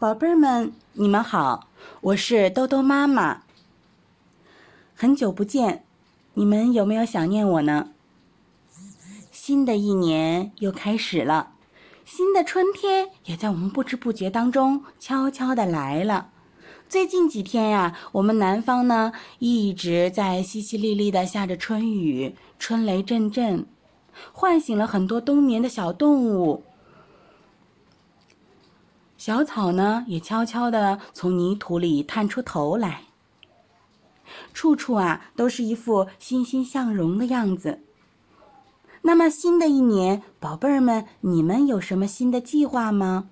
宝贝儿们，你们好，我是兜兜妈妈。很久不见，你们有没有想念我呢？新的一年又开始了，新的春天也在我们不知不觉当中悄悄的来了。最近几天呀，我们南方呢一直在淅淅沥沥的下着春雨，春雷阵阵，唤醒了很多冬眠的小动物。小草呢，也悄悄地从泥土里探出头来。处处啊，都是一副欣欣向荣的样子。那么，新的一年，宝贝儿们，你们有什么新的计划吗？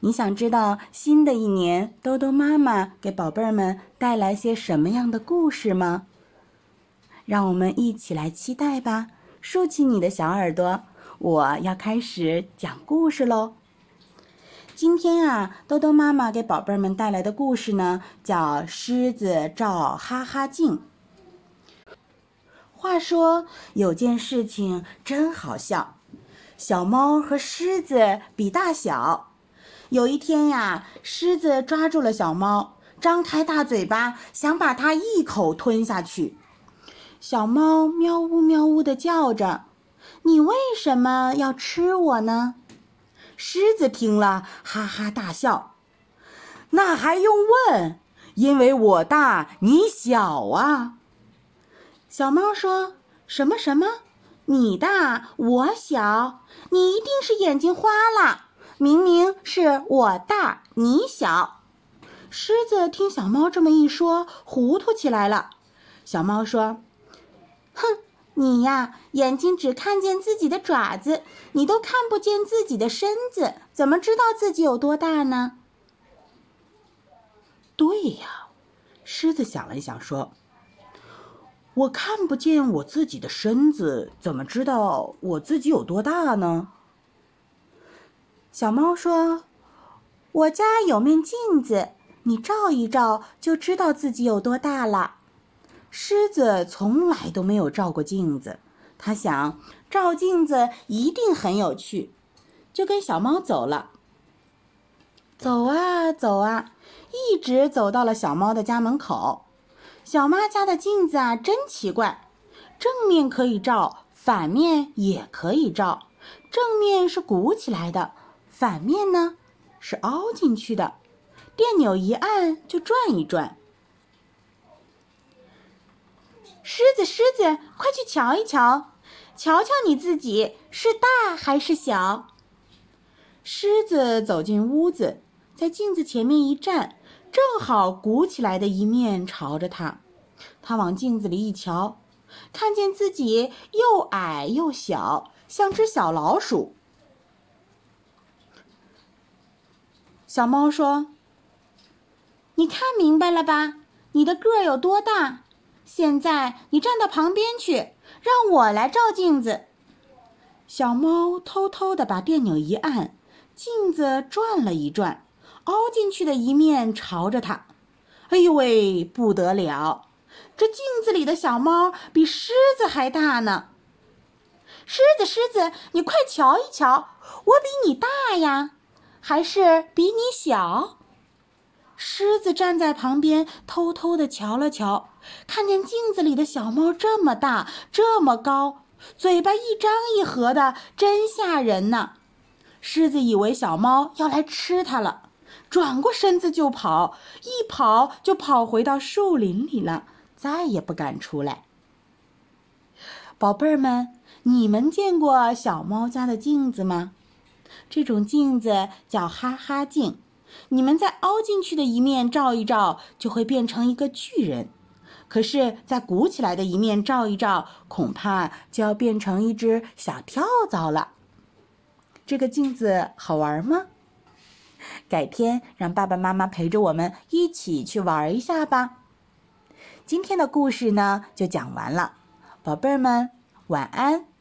你想知道新的一年，兜兜妈妈给宝贝儿们带来些什么样的故事吗？让我们一起来期待吧！竖起你的小耳朵，我要开始讲故事喽。今天啊，兜兜妈妈给宝贝们带来的故事呢，叫《狮子照哈哈镜》。话说有件事情真好笑，小猫和狮子比大小。有一天呀，狮子抓住了小猫，张开大嘴巴想把它一口吞下去。小猫喵呜喵呜的叫着：“你为什么要吃我呢？”狮子听了，哈哈大笑。那还用问？因为我大你小啊。小猫说什么什么？你大我小？你一定是眼睛花了。明明是我大你小。狮子听小猫这么一说，糊涂起来了。小猫说：“哼。”你呀，眼睛只看见自己的爪子，你都看不见自己的身子，怎么知道自己有多大呢？对呀，狮子想了想说：“我看不见我自己的身子，怎么知道我自己有多大呢？”小猫说：“我家有面镜子，你照一照，就知道自己有多大了。”狮子从来都没有照过镜子，它想照镜子一定很有趣，就跟小猫走了。走啊走啊，一直走到了小猫的家门口。小妈家的镜子啊，真奇怪，正面可以照，反面也可以照。正面是鼓起来的，反面呢是凹进去的，电钮一按就转一转。狮子，狮子，快去瞧一瞧，瞧瞧你自己是大还是小。狮子走进屋子，在镜子前面一站，正好鼓起来的一面朝着他。他往镜子里一瞧，看见自己又矮又小，像只小老鼠。小猫说：“你看明白了吧？你的个儿有多大？”现在你站到旁边去，让我来照镜子。小猫偷偷地把电钮一按，镜子转了一转，凹进去的一面朝着它。哎呦喂，不得了！这镜子里的小猫比狮子还大呢。狮子，狮子，你快瞧一瞧，我比你大呀，还是比你小？狮子站在旁边，偷偷地瞧了瞧，看见镜子里的小猫这么大，这么高，嘴巴一张一合的，真吓人呢。狮子以为小猫要来吃它了，转过身子就跑，一跑就跑回到树林里了，再也不敢出来。宝贝儿们，你们见过小猫家的镜子吗？这种镜子叫哈哈镜。你们在凹进去的一面照一照，就会变成一个巨人；可是，在鼓起来的一面照一照，恐怕就要变成一只小跳蚤了。这个镜子好玩吗？改天让爸爸妈妈陪着我们一起去玩一下吧。今天的故事呢，就讲完了，宝贝儿们晚安。